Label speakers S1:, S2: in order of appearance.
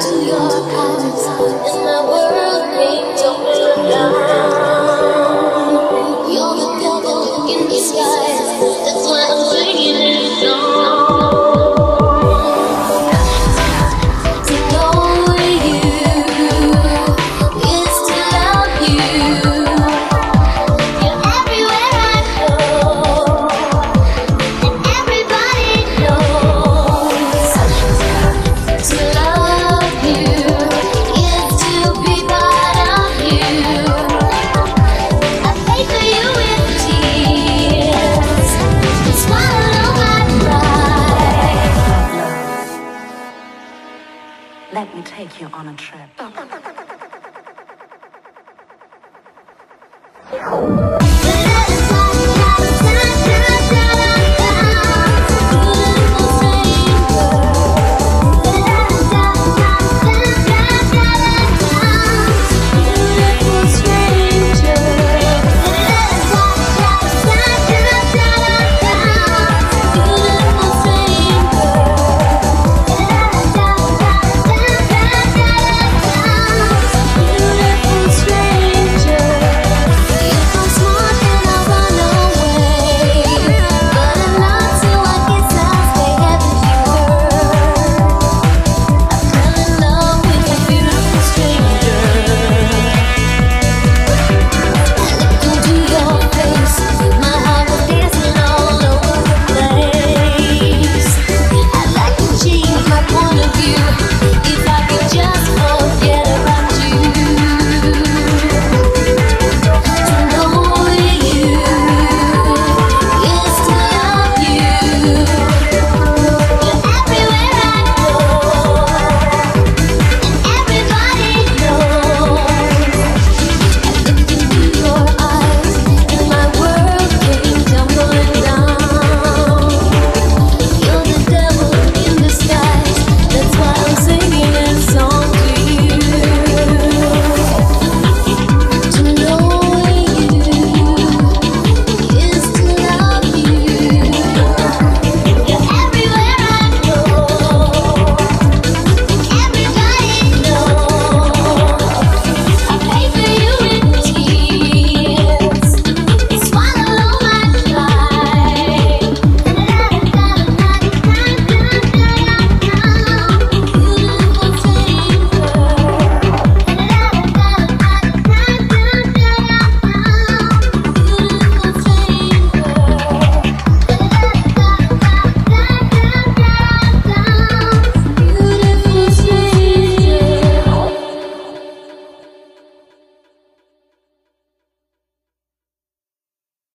S1: into your eyes,
S2: take you on a trip.